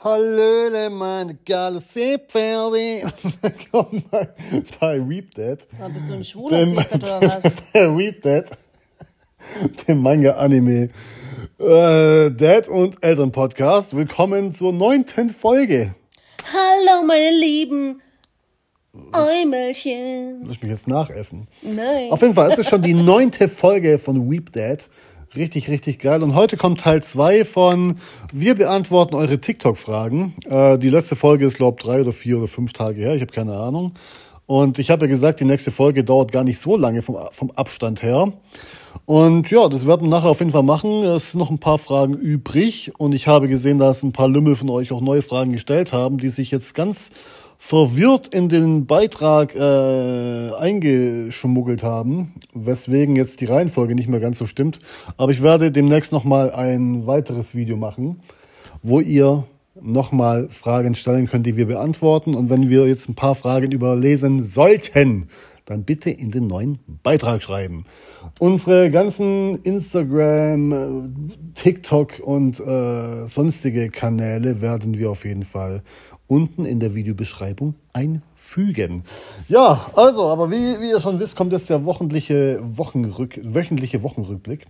Hallöle, meine geile Seepferde. Willkommen bei, bei Weep Dead. Aber bist du ein schwuler Dem, Seepferd oder was? der Weep Dead. Dem Manga-Anime äh, Dad und Eltern-Podcast. Willkommen zur neunten Folge. Hallo, meine lieben Äumelchen. Muss ich mich jetzt nachäffen. Nein. Auf jeden Fall, es ist schon die neunte Folge von Weep Dad. Richtig, richtig geil. Und heute kommt Teil zwei von Wir beantworten eure TikTok-Fragen. Äh, die letzte Folge ist, glaube ich, drei oder vier oder fünf Tage her. Ich habe keine Ahnung. Und ich habe ja gesagt, die nächste Folge dauert gar nicht so lange vom, vom Abstand her. Und ja, das werden wir nachher auf jeden Fall machen. Es sind noch ein paar Fragen übrig. Und ich habe gesehen, dass ein paar Lümmel von euch auch neue Fragen gestellt haben, die sich jetzt ganz verwirrt in den Beitrag äh, eingeschmuggelt haben, weswegen jetzt die Reihenfolge nicht mehr ganz so stimmt. Aber ich werde demnächst nochmal ein weiteres Video machen, wo ihr nochmal Fragen stellen könnt, die wir beantworten. Und wenn wir jetzt ein paar Fragen überlesen sollten, dann bitte in den neuen Beitrag schreiben. Unsere ganzen Instagram, äh, TikTok und äh, sonstige Kanäle werden wir auf jeden Fall unten in der Videobeschreibung einfügen. Ja, also, aber wie, wie ihr schon wisst, kommt jetzt der wochenliche Wochenrück, wöchentliche Wochenrückblick.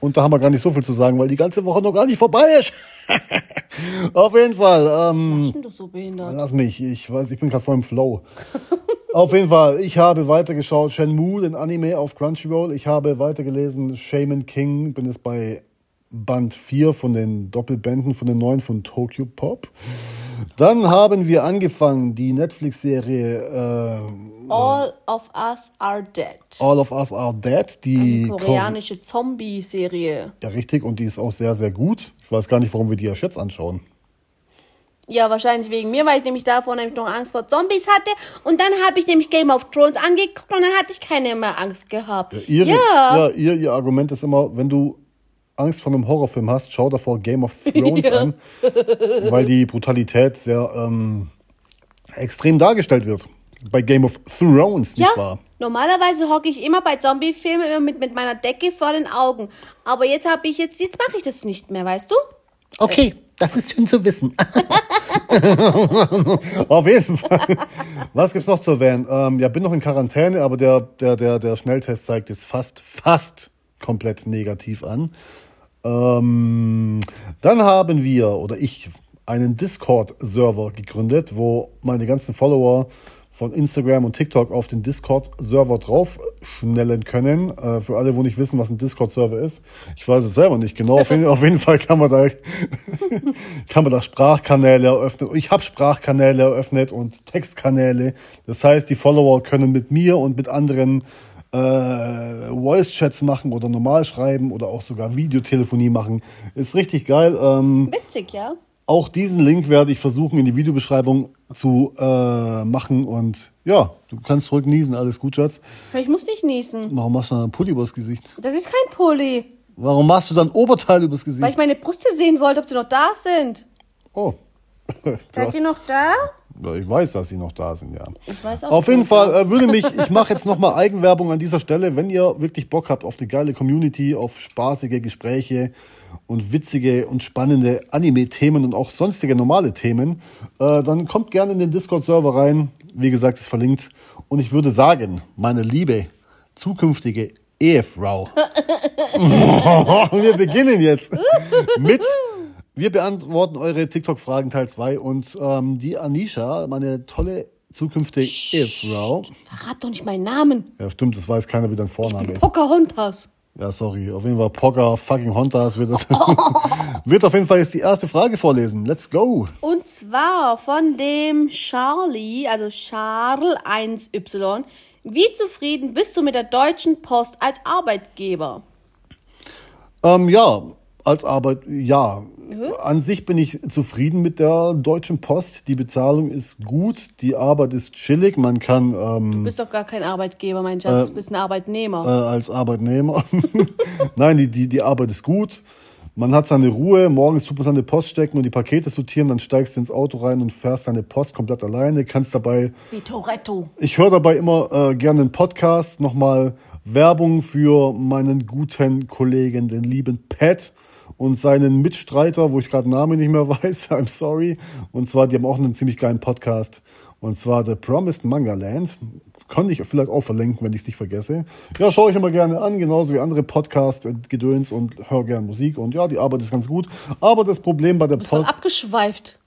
Und da haben wir gar nicht so viel zu sagen, weil die ganze Woche noch gar nicht vorbei ist. Auf jeden Fall. Ähm, Ich bin doch so behindert. Lass mich, ich weiß, ich bin gerade voll im Flow. Auf jeden Fall, ich habe weitergeschaut Shenmue, den Anime auf Crunchyroll. Ich habe weitergelesen Shaman King, bin jetzt bei Band 4 von den Doppelbänden von den neuen von Tokyo Pop. Dann haben wir angefangen, die Netflix-Serie äh, All of Us Are Dead. All of Us Are Dead. Die Koreanische Zombie-Serie. Ja, richtig, und die ist auch sehr, sehr gut. Ich weiß gar nicht, warum wir die erst jetzt anschauen. Ja, wahrscheinlich wegen mir, weil ich nämlich davor nämlich noch Angst vor Zombies hatte. Und dann habe ich nämlich Game of Thrones angeguckt und dann hatte ich keine mehr Angst gehabt. Ihre, ja. ja, ihr, ihr Argument ist immer, wenn du Angst vor einem Horrorfilm hast, schau davor Game of Thrones Ja. an, weil die Brutalität sehr ähm, extrem dargestellt wird. Bei Game of Thrones, nicht Ja, wahr? normalerweise hocke ich immer bei Zombie-Filmen immer mit, mit meiner Decke vor den Augen. Aber jetzt habe ich jetzt, jetzt mache ich das nicht mehr, weißt du? Okay, das ist schön zu wissen. Auf jeden Fall. Was gibt's noch zu erwähnen? Ähm, ja, bin noch in Quarantäne, aber der, der, der, der Schnelltest zeigt jetzt fast, fast komplett negativ an. Ähm, dann haben wir, oder ich, einen Discord-Server gegründet, wo meine ganzen Follower von Instagram und TikTok auf den Discord-Server drauf schnellen können. Äh, für alle, wo nicht wissen, was ein Discord-Server ist. Ich weiß es selber nicht genau. Auf jeden, auf jeden Fall kann man da, kann man da Sprachkanäle eröffnen. Ich habe Sprachkanäle eröffnet und Textkanäle. Das heißt, die Follower können mit mir und mit anderen äh, Voice-Chats machen oder normal schreiben oder auch sogar Videotelefonie machen. Ist richtig geil. Ähm, Witzig, ja? auch diesen Link werde ich versuchen in die Videobeschreibung zu äh, machen. Und ja, du kannst zurück niesen. Alles gut, Schatz. Ich muss nicht niesen. Warum machst du dann einen Pulli übers Gesicht? Das ist kein Pulli. Warum machst du dann Oberteil übers Weil Gesicht? ich meine Brüste sehen wollte, ob sie noch da sind. Oh. Seid ihr noch da? Ich weiß, dass sie noch da sind, ja. Ich weiß auch Auf jeden. Fall äh, würde mich, ich mache jetzt nochmal Eigenwerbung an dieser Stelle, wenn ihr wirklich Bock habt auf eine geile Community, auf spaßige Gespräche und witzige und spannende Anime-Themen und auch sonstige normale Themen, äh, dann kommt gerne in den Discord-Server rein. Wie gesagt, ist verlinkt. Und ich würde sagen, meine liebe zukünftige Ehefrau, wir beginnen jetzt mit wir beantworten eure TikTok-Fragen Teil 2 und ähm, die Anisha, meine tolle zukünftige Ehefrau. Verrat doch nicht meinen Namen. Ja, stimmt, das weiß keiner, wie dein Vorname ist. Pocahontas. Ja, sorry. Auf jeden Fall Poker, fucking Hondas wird das. wird auf jeden Fall jetzt die erste Frage vorlesen. Let's go. Und zwar von dem Charlie, also Charles 1Y. Wie zufrieden bist du mit der Deutschen Post als Arbeitgeber? Ähm, ja, als Arbeit, ja. An sich bin ich zufrieden mit der Deutschen Post. Die Bezahlung ist gut, die Arbeit ist chillig. Man kann ähm, Du bist doch gar kein Arbeitgeber, mein Schatz. Du bist ein äh, Arbeitnehmer. als Arbeitnehmer. Nein, die, die, die Arbeit ist gut. Man hat seine Ruhe, morgens tut man seine Post stecken und die Pakete sortieren, dann steigst du ins Auto rein und fährst deine Post komplett alleine, kannst dabei Wie Toretto. Ich höre dabei immer äh, gerne einen Podcast, nochmal Werbung für meinen guten Kollegen, den lieben Pat. Und seinen Mitstreiter, wo ich gerade Namen nicht mehr weiß, I'm sorry. Und zwar, die haben auch einen ziemlich geilen Podcast. Und zwar The Promised Manga Land. Kann ich vielleicht auch verlinken, wenn ich es nicht vergesse. Ja, schaue ich immer gerne an, genauso wie andere Podcast-Gedöns und höre gerne Musik. Und ja, die Arbeit ist ganz gut. Aber das Problem bei der Post. abgeschweift.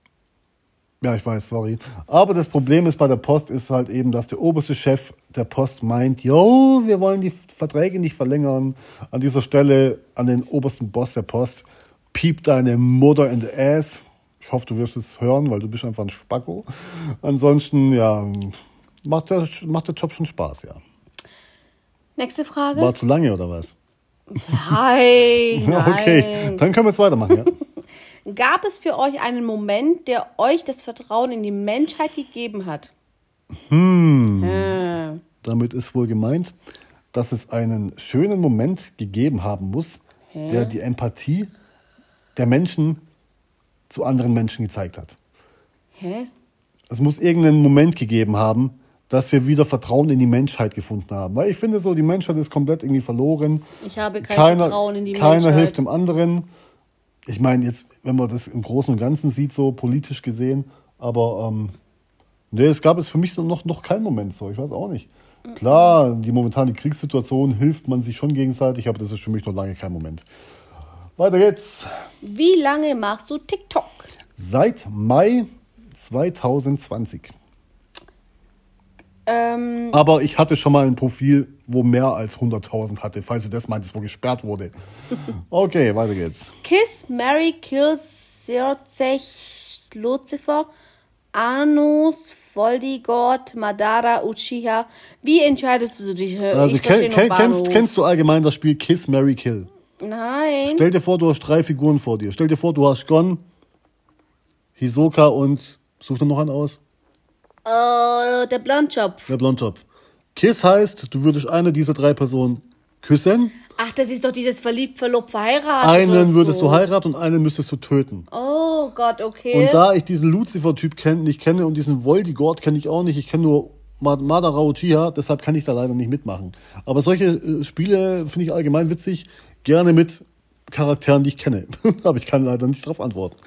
Ja, ich weiß, sorry. Aber das Problem ist bei der Post ist halt eben, dass der oberste Chef der Post meint, jo, wir wollen die Verträge nicht verlängern. An dieser Stelle an den obersten Boss der Post, piept deine Mutter in the ass. Ich hoffe, du wirst es hören, weil du bist einfach ein Spacko. Ansonsten, ja, macht der, macht der Job schon Spaß, ja. Nächste Frage. War zu lange oder was? Nein, nein. Okay, dann können wir jetzt weitermachen, ja. Gab es für euch einen Moment, der euch das Vertrauen in die Menschheit gegeben hat? Hm. Damit ist wohl gemeint, dass es einen schönen Moment gegeben haben muss, der die Empathie der Menschen zu anderen Menschen gezeigt hat. Hä? Es muss irgendeinen Moment gegeben haben, dass wir wieder Vertrauen in die Menschheit gefunden haben. Weil ich finde so, die Menschheit ist komplett irgendwie verloren. Ich habe kein keiner, Vertrauen in die keiner Menschheit. hilft dem anderen. Ich meine, jetzt, wenn man das im Großen und Ganzen sieht, so politisch gesehen, aber ähm, nee, es gab es für mich so noch, noch keinen Moment so. Ich weiß auch nicht. Klar, die momentane Kriegssituation hilft man sich schon gegenseitig, aber das ist für mich noch lange kein Moment. Weiter geht's. Wie lange machst du TikTok? Seit Mai 2020. Ähm, Aber ich hatte schon mal ein Profil, wo mehr als 100.000 hatte, falls ihr das meint, wo gesperrt wurde. Okay, weiter geht's. Kiss, Mary, Kill, Serzech, Lucifer, Anus, Voldigord, Madara, Uchiha. Wie entscheidest du dich? Also kenn, kenn, kennst, kennst du allgemein das Spiel Kiss, Mary Kill? Nein. Stell dir vor, du hast drei Figuren vor dir. Stell dir vor, du hast Gon, Hisoka und such dir noch einen aus. Äh, der Blondschopf. Der Blondtopf. Kiss heißt, du würdest eine dieser drei Personen küssen. Ach, das ist doch dieses verliebt, verlobt, verheiratet. Einen würdest so. du heiraten und einen müsstest du töten. Oh Gott, okay. Und da ich diesen Lucifer-Typ kenn, nicht kenne und diesen Voldigord kenne ich auch nicht, ich kenne nur Ma- Madara Uchiha, deshalb kann ich da leider nicht mitmachen. Aber solche äh, Spiele finde ich allgemein witzig, gerne mit Charakteren, die ich kenne. Aber ich kann leider nicht darauf antworten.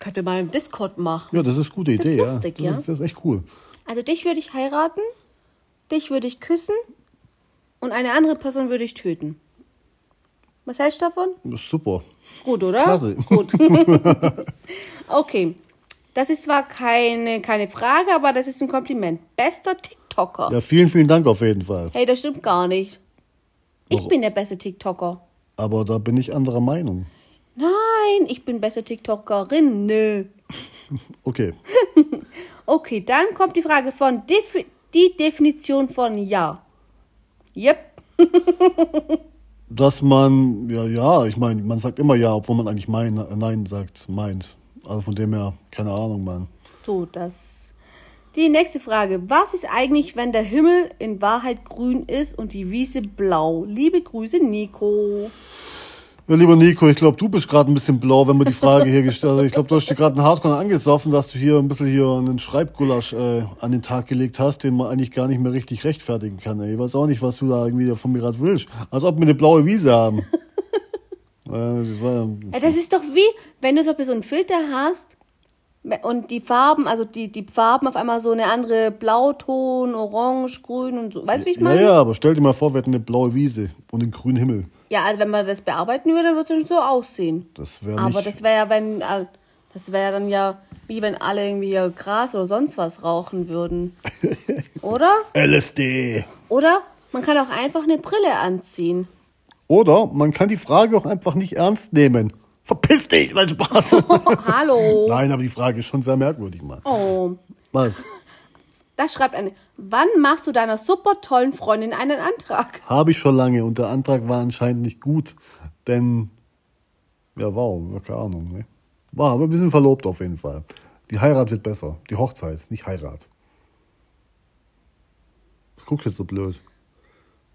Könnte mal im Discord machen. Ja, das ist eine gute Das Idee, ist ja. lustig, Das, ja. Ist, das ist echt cool. Also dich würde ich heiraten, dich würde ich küssen und eine andere Person würde ich töten. Was hältst du davon? Das ist super. Gut, oder? Klasse. Gut. okay. Das ist zwar keine, keine Frage, aber das ist ein Kompliment. Bester TikToker. Ja, vielen, vielen Dank auf jeden Fall. Hey, das stimmt gar nicht. Ich Warum? bin der beste TikToker. Aber da bin ich anderer Meinung. Nein, ich bin beste TikTokerin. Nö. Okay. Okay, dann kommt die Frage von Defi die Definition von Ja. Yep. Dass man, ja, ja, ich meine, man sagt immer ja, obwohl man eigentlich mein, Nein sagt, meint. Also von dem her, keine Ahnung, Mann. So, das. Die nächste Frage. Was ist eigentlich, wenn der Himmel in Wahrheit grün ist und die Wiese blau? Liebe Grüße, Nico. Ja, lieber Nico, ich glaube, du bist gerade ein bisschen blau, wenn man die Frage hier gestellt hat. Ich glaube, du hast dir gerade einen Hardcore angesoffen, dass du hier ein bisschen hier einen Schreibgulasch äh, an den Tag gelegt hast, den man eigentlich gar nicht mehr richtig rechtfertigen kann. Ey. Ich weiß auch nicht, was du da irgendwie von mir gerade willst. Als ob wir eine blaue Wiese haben. äh, das Ja, ist doch wie, wenn du so einen Filter hast und die Farben, also die, die Farben auf einmal so eine andere Blauton, Orange, Grün und so. Weißt du, wie ich ja, meine? ja, aber stell dir mal vor, wir hätten eine blaue Wiese und einen grünen Himmel. Ja, also wenn man das bearbeiten würde, würde es so aussehen. Das wäre Aber das wäre ja, wenn, äh, das wäre dann ja, wie wenn alle irgendwie Gras oder sonst was rauchen würden. Oder? LSD. Oder man kann auch einfach eine Brille anziehen. Oder man kann die Frage auch einfach nicht ernst nehmen. Verpiss dich, nein, Spaß. Hallo. Nein, aber die Frage ist schon sehr merkwürdig, Mann. Oh, Was? Da schreibt eine. Wann machst du deiner super tollen Freundin einen Antrag? Habe ich schon lange und der Antrag war anscheinend nicht gut, denn, ja, wow, keine Ahnung, ne? War, aber wir sind verlobt auf jeden Fall. Die Heirat wird besser. Die Hochzeit, nicht Heirat. Was guckst du jetzt so blöd?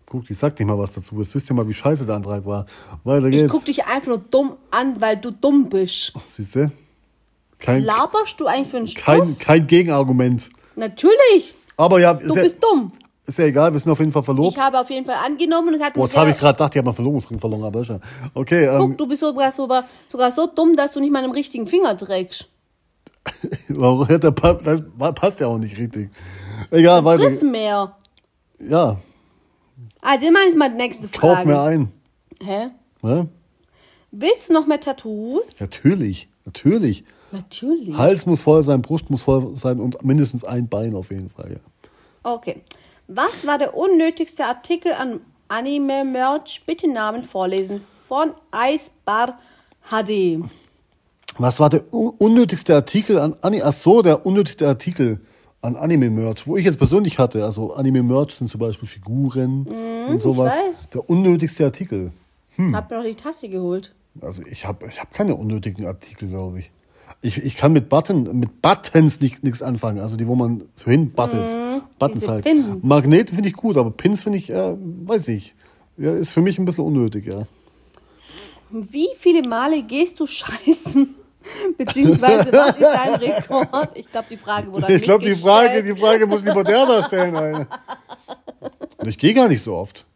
Guck, ich sag nicht mal was dazu. Jetzt wisst ihr mal, wie scheiße der Antrag war. Weiter Ich geht's. guck dich einfach nur dumm an, weil du dumm bist. Siehst du? Kein, Laberst du eigentlich für einen kein, Stuss? kein Gegenargument. Natürlich. Aber ja, Du bist dumm. Ist ja egal, wir sind auf jeden Fall verlobt. Ich habe auf jeden Fall angenommen und es hat Boah, jetzt habe ich gerade gedacht, die haben einen Verlobungsring verloren, aber ist ja. Okay, ähm, Guck, du bist sogar, sogar, sogar so dumm, dass du nicht mal einen richtigen Finger trägst. warum- das passt ja auch nicht richtig. Egal, weiter. Friss mehr. Ja, Also, immer ist mal die nächste Frage. kauf mir ein. Hä? Ne? Willst du noch mehr Tattoos? Natürlich, natürlich. Natürlich. Hals muss voll sein, Brust muss voll sein und mindestens ein Bein auf jeden Fall. Ja. Okay. Was war der unnötigste Artikel an Anime-Merch? Bitte Namen vorlesen. Von Eisbar HD. Was war der un unnötigste Artikel an Anime? Ach so, der unnötigste Artikel an Anime-Merch, wo ich jetzt persönlich hatte. Also Anime-Merch sind zum Beispiel Figuren und sowas. weiß. Der unnötigste Artikel. Hm. Hab mir noch die Tasse geholt. Also ich habe ich hab keine unnötigen Artikel, glaube ich. Ich. Ich kann mit Button, mit Buttons nichts anfangen. Also die, wo man so hinbuttelt. Buttons diese halt. Pin. Magnete finde ich gut, aber Pins finde ich, äh, weiß ich. Ja, ist für mich ein bisschen unnötig, ja. Wie viele Male gehst du scheißen? Beziehungsweise, was ist dein Rekord? Ich glaube, die Frage wurde an Ich glaube, die Frage, die Frage muss lieber der da stellen. Und Ich gehe gar nicht so oft.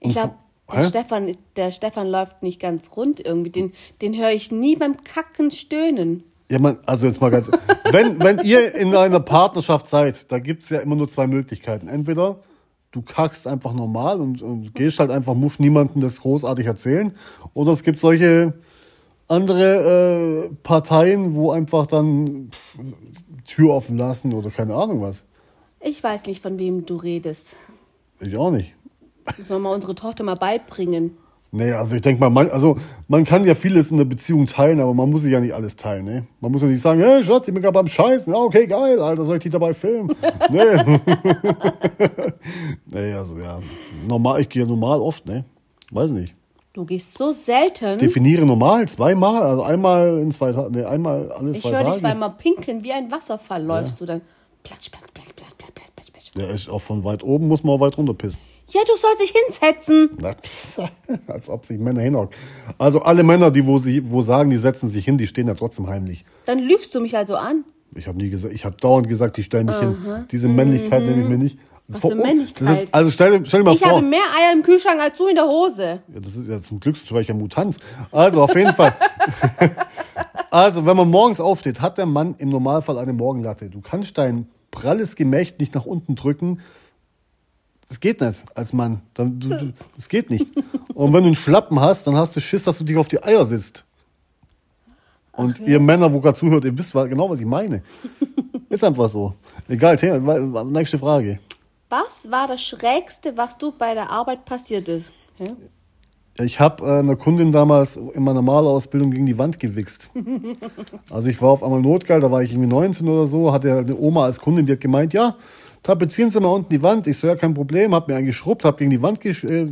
Ich glaube? Der Stefan, der Stefan läuft nicht ganz rund irgendwie. Den, den höre ich nie beim Kacken stöhnen. Ja, man, also jetzt mal ganz. wenn, wenn ihr in einer Partnerschaft seid, da gibt's ja immer nur zwei Möglichkeiten. Entweder du kackst einfach normal und, und gehst halt einfach, musst niemandem das großartig erzählen. Oder es gibt solche andere äh, Parteien, wo einfach dann pff, Tür offen lassen oder keine Ahnung was. Ich weiß nicht, von wem du redest. Ich auch nicht. Müssen wir mal unsere Tochter mal beibringen. Nee, also ich denke mal, man, also man kann ja vieles in der Beziehung teilen, aber man muss sich ja nicht alles teilen, ne? Man muss ja nicht sagen, hey Schatz, ich bin gerade beim Scheißen. Ja, okay, geil, Alter, soll ich dich dabei filmen? nee. nee, also ja. Normal, ich gehe normal oft, ne? Weiß nicht. Du gehst so selten. Definiere normal, zweimal, also einmal in zwei Tagen, nee, einmal alle Ich zwei höre dich zweimal pinkeln, wie ein Wasserfall läufst du dann. Platsch, platsch, platsch, platsch, platsch, platsch. Der ist auch von weit oben, muss man auch weit runter pissen. Ja, du sollst dich hinsetzen. Als ob sich Männer hinhocken. Also alle Männer, die wo, sie, wo sagen, die setzen sich hin, die stehen ja trotzdem heimlich. Dann lügst du mich also an. Ich habe nie gesagt, ich habe dauernd gesagt, die stellen mich hin. Diese Männlichkeit nehme ich mir nicht. Das Mhm. Was für vor- Männlichkeit? Das ist, also stell, stell dir mal Ich vor. habe mehr Eier im Kühlschrank als du in der Hose. Ja, das ist ja zum Glück Mutant. Also auf jeden Fall. also, wenn man morgens aufsteht, hat der Mann im Normalfall eine Morgenlatte. Du kannst dein pralles Gemächt nicht nach unten drücken. Das geht nicht als Mann. Dann- du- du- Das geht nicht. Und wenn du einen Schlappen hast, dann hast du Schiss, dass du dich auf die Eier sitzt. Und ihr Männer, wo gerade zuhört, ihr wisst genau, was ich meine. Ist einfach so. Egal, Thema, nächste Frage. Was war das Schrägste, was du bei der Arbeit passiert ist? Hä? Ich habe äh, einer Kundin damals in meiner Malerausbildung gegen die Wand gewichst. Also ich war auf einmal notgeil, da war ich irgendwie 19 oder so, hatte eine Oma als Kundin, die hat gemeint, ja, tapezieren Sie mal unten die Wand. Ich so, ja, kein Problem, hab mir einen geschrubbt, hab gegen die Wand gesch äh,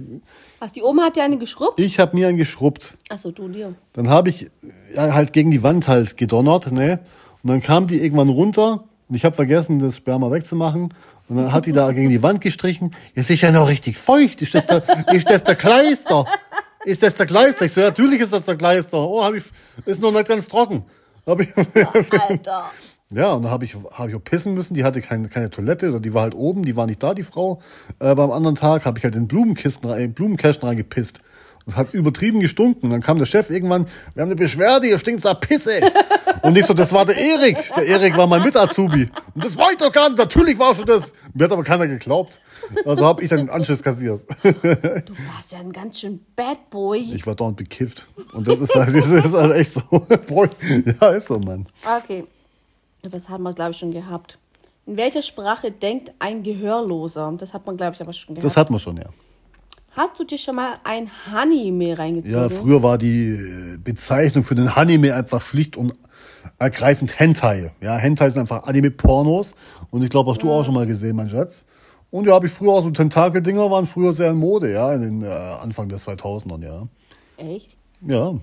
Was, die Oma hat dir eine geschrubbt? Ich hab mir einen geschrubbt. Achso, du dir. Dann habe ich ja, halt gegen die Wand halt gedonnert, ne? Und dann kam die irgendwann runter und ich habe vergessen, das Sperma wegzumachen. Und dann hat die da gegen die Wand gestrichen. Jetzt ist ja noch richtig feucht. Ist das der, ist das der Kleister? Ist das der Kleister? Ich so, ja, natürlich ist das der Kleister. Oh, hab ich, ist noch nicht ganz trocken. Hab ich, Alter. Ja, und dann habe ich, hab ich auch pissen müssen. Die hatte keine, keine Toilette oder die war halt oben, die war nicht da, die Frau. Äh, beim anderen Tag habe ich halt in Blumenkisten, rein- in Blumenkästen reingepisst. Und hat übertrieben gestunken. Dann kam der Chef irgendwann, wir haben eine Beschwerde, hier stinkt's nach Pisse. Und ich so, das war der Erik. Der Erik war mein Mit-Azubi. Und das war ich doch gar nicht. Natürlich war schon das. Mir hat aber keiner geglaubt. Also habe ich dann den Anschiss kassiert. Du warst ja ein ganz schön Bad Boy. Ich war dauernd bekifft. Und das ist halt, das ist halt echt so. Ja, ist so, Mann. Okay. Das haben wir, glaube ich, schon gehabt. In welcher Sprache denkt ein Gehörloser? Das hat man, glaube ich, aber schon gehabt. Das hat man schon, ja. Hast du dir schon mal ein Honey reingezogen? Ja, früher war die äh, Bezeichnung für den Anime einfach schlicht und ergreifend Hentai. Ja, Hentai sind einfach Anime-Pornos. Und ich glaube, hast du auch schon mal gesehen, mein Schatz. Und ja, habe ich früher auch so Tentakeldinger waren früher sehr in Mode, ja, in den äh, Anfang der 2000ern, ja. Echt? Ja.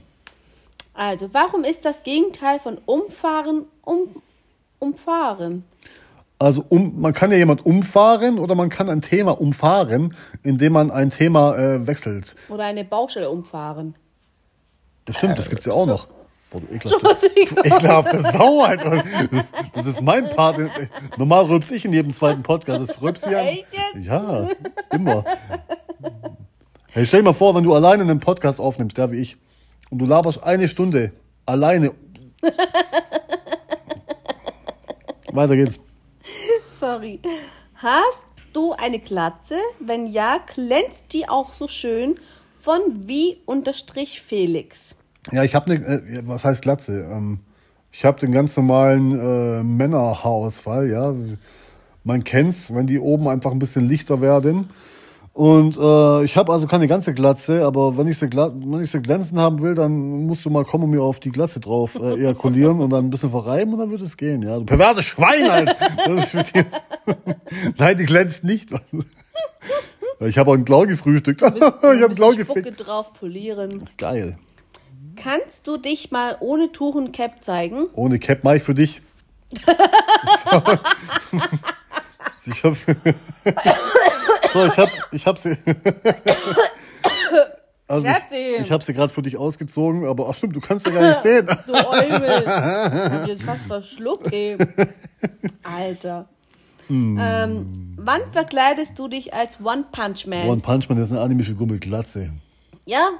Also, warum ist das Gegenteil von umfahren um, umfahren? Also um, man kann ja jemand umfahren oder man kann ein Thema umfahren, indem man ein Thema äh, wechselt. Oder eine Baustelle umfahren? Das stimmt, das gibt's ja auch noch. Boah, du ekelhafte, du ekelhafte Sau, Alter. Das ist mein Part. Normal rülps ich in jedem zweiten Podcast. Das rülps. Echt jetzt? Ja, immer. Hey, stell dir mal vor, wenn du alleine einen Podcast aufnimmst, ja, wie ich, und du laberst eine Stunde alleine. Weiter geht's. Sorry. Hast du eine Glatze? Wenn ja, glänzt die auch so schön von wie unterstrich Felix. Ja, ich habe eine, äh, was heißt Glatze? Ähm, ich habe den ganz normalen äh, Männerhaarausfall, ja. Man kennt's, wenn die oben einfach ein bisschen lichter werden. Und äh, ich habe also keine ganze Glatze, aber wenn ich, sie gla- wenn ich sie glänzen haben will, dann musst du mal kommen und mir auf die Glatze drauf äh, ejakulieren und dann ein bisschen verreiben und dann wird es gehen, ja. Du perverse Schwein halt! Das ist für die Nein, die glänzt nicht. Ich habe auch einen Klau gefrühstückt. ich habe einen Klau Bisschen Spucke gefickt. drauf polieren. Geil. Kannst du dich mal ohne Tuch und Cap zeigen? Ohne Cap mache ich für dich. so. So, ich hab, ich hab sie. Also ich, ich habe sie gerade für dich ausgezogen, aber ach stimmt, du kannst ja gar nicht sehen. Du Eumel. Ich hab jetzt fast verschluckt, ey. Alter. Ähm, wann verkleidest du dich als One Punch Man? One Punch Man ist eine Anime-Figur mit Glatze. Ja,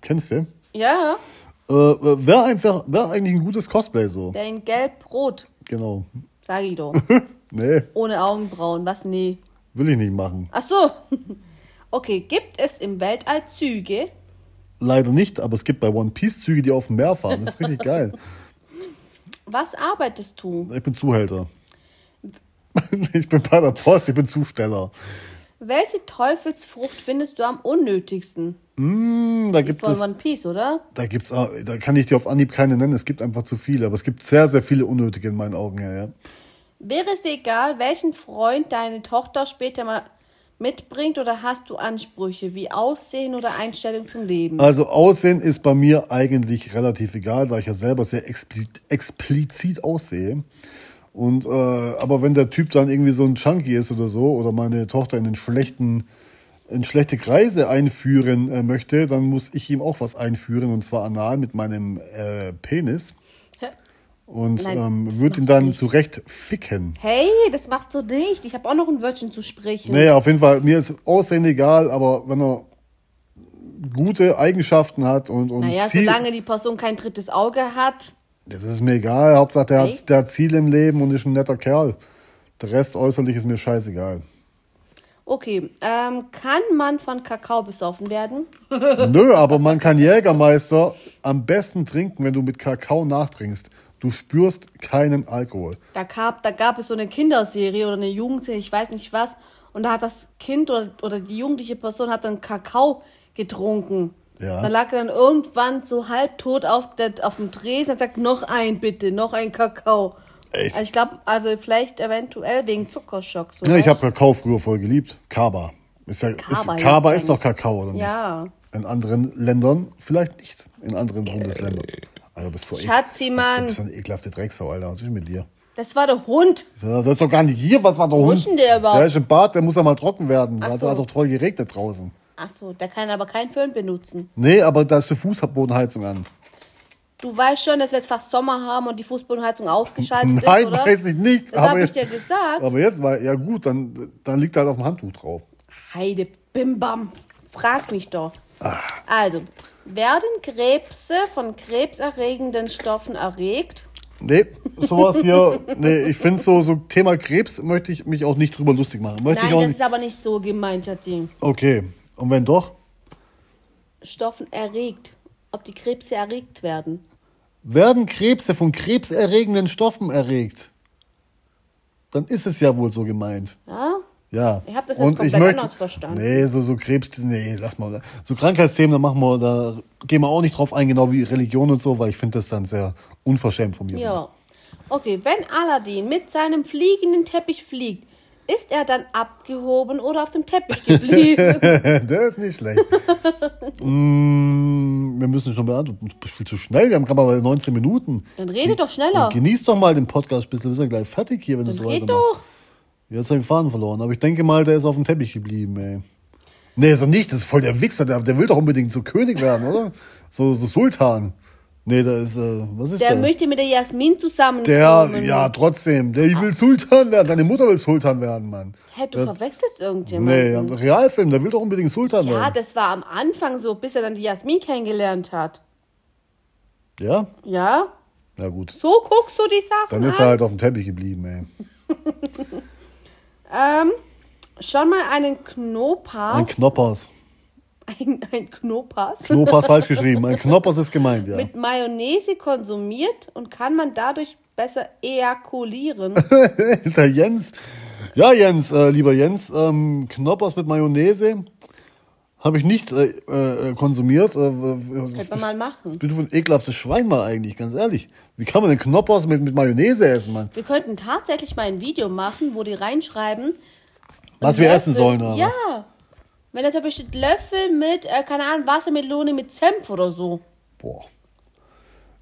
Kennst du? ja. Äh, Wäre einfach, wäre eigentlich ein gutes Cosplay so. Der in gelb-rot, Genau. sag ich doch. Nee, Ohne Augenbrauen, was? Nee. Will ich nicht machen. Ach so. Okay, gibt es im Weltall Züge? Leider nicht, aber es gibt bei One Piece Züge, die auf dem Meer fahren. Das ist richtig geil. Was arbeitest du? Ich bin Zuhälter. Ich bin bei der Post, ich bin Zusteller. Welche Teufelsfrucht findest du am unnötigsten? Hm, da gibt Von es, One Piece, oder? da gibt's, da kann ich dir auf Anhieb keine nennen. Es gibt einfach zu viele, aber es gibt sehr, sehr viele unnötige in meinen Augen her, ja. Wäre es dir egal, welchen Freund deine Tochter später mal mitbringt oder hast du Ansprüche wie Aussehen oder Einstellung zum Leben? Also Aussehen ist bei mir eigentlich relativ egal, da ich ja selber sehr explizit, explizit aussehe. Und äh, aber wenn der Typ dann irgendwie so ein Chunky ist oder so oder meine Tochter in den schlechten in schlechte Kreise einführen äh, möchte, dann muss ich ihm auch was einführen und zwar anal mit meinem äh, Penis und Nein, ähm, würde ihn dann zurecht ficken. Hey, das machst du nicht. Ich habe auch noch ein Wörtchen zu sprechen. Naja, auf jeden Fall, mir ist Aussehen egal, aber wenn er gute Eigenschaften hat und, und naja, Ziel, solange die Person kein drittes Auge hat. das ist mir egal. Hauptsache, der Echt? hat, der hat Ziele im Leben und ist ein netter Kerl. Der Rest äußerlich ist mir scheißegal. Okay, ähm, kann man von Kakao besoffen werden? Nö, aber man kann Jägermeister am besten trinken, wenn du mit Kakao nachtrinkst. Du spürst keinen Alkohol. Da gab, da gab es so eine Kinderserie oder eine Jugendserie, ich weiß nicht was. Und da hat das Kind oder, oder die jugendliche Person hat dann Kakao getrunken. Ja. Dann lag er dann irgendwann so halbtot auf, der, auf dem Tresen und sagt, noch ein bitte, noch ein Kakao. Echt? Also ich glaube, also vielleicht eventuell wegen Zuckerschock. So Ja, ich weißt habe Kakao früher voll geliebt. Kaba. Ist ja, Kaba ist, Kaba ist doch Kakao, oder nicht? Ja. In anderen Ländern vielleicht nicht. In anderen Bundesländern. Also bist du echt- Schatzi, Du Mann, bist eine ekelhafte Drecksau, Alter. Was ist mit dir? das war der Hund. Das ist doch gar nicht hier. Was war der Hund? ist denn der überhaupt? Der ist im Bad, der muss ja mal trocken werden. Ach Da so. hat doch toll geregnet draußen. Ach so, der kann aber keinen Föhn benutzen. Nee, aber da ist die Fußbodenheizung an. Du weißt schon, dass wir jetzt fast Sommer haben und die Fußbodenheizung ausgeschaltet Nein, ist, oder? weiß ich nicht. Das habe ich dir gesagt. Aber jetzt war, ja gut, dann, dann liegt halt auf dem Handtuch drauf. Heide Bimbam. Frag mich doch. Ah. Also, werden Krebse von krebserregenden Stoffen erregt? Nee, sowas hier, nee, ich finde so, so Thema Krebs möchte ich mich auch nicht drüber lustig machen. Möchte Nein, ich auch das nicht. ist aber nicht so gemeint, Schatzi. Okay, und wenn doch, Stoffen erregt. Ob die Krebse erregt werden. werden Krebse von krebserregenden Stoffen erregt, dann ist es ja wohl so gemeint. Ja? Ja. Ich hab das jetzt komplett anders verstanden. Nee, so, so Krebs, nee, lass mal. So Krankheitsthemen, da machen wir, da gehen wir auch nicht drauf ein, genau wie Religion und so, weil ich finde das dann sehr unverschämt von mir. Ja. Okay, wenn Aladdin mit seinem fliegenden Teppich fliegt, ist er dann abgehoben oder auf dem Teppich geblieben? Der ist nicht schlecht. mm, wir müssen schon beantworten. Du bist viel zu schnell. Wir haben gerade mal 19 Minuten. Dann rede doch schneller. Genieß doch mal den Podcast ein bisschen. Wir sind gleich fertig hier, wenn du Dann so red weitermachst. doch. Jetzt habe ich den Faden verloren. Aber ich denke mal, der ist auf dem Teppich geblieben, ey. Nee, ist er nicht. Das ist voll der Wichser. Der, der will doch unbedingt so König werden, oder? So, so Sultan. Nee, da ist, äh, was ist Der der? möchte mit der Jasmin zusammenkommen. Der, ja, trotzdem. Der will Sultan werden. Deine Mutter will Sultan werden, Mann. Hä, du verwechselst irgendjemanden. Nee, ein Realfilm, der will doch unbedingt Sultan Ja, werden. das war am Anfang so, bis er dann die Jasmin kennengelernt hat. Ja? Ja? Na gut. So guckst du die Sachen Dann ist an? er halt auf dem Teppich geblieben, ey. Ähm, schon mal einen Knopas. Ein Knoppers. Ein, ein Knopas. Knoppers falsch geschrieben. Ein Knoppers ist gemeint, ja. mit Mayonnaise konsumiert und kann man dadurch besser ejakulieren. Der Jens. Ja, Jens, äh, lieber Jens, ähm, Knoppers mit Mayonnaise habe ich nicht äh, äh, konsumiert. Äh, Könnte man mal machen. Bin du ein ekelhaftes Schwein mal eigentlich, ganz ehrlich. Wie kann man denn Knoppers mit, mit Mayonnaise essen, Mann? Wir könnten tatsächlich mal ein Video machen, wo die reinschreiben. Was wir Löffel- essen sollen, oder was? Ja. Wenn das aber steht Löffel mit, äh, keine Ahnung, Wassermelone mit Senf oder so. Boah.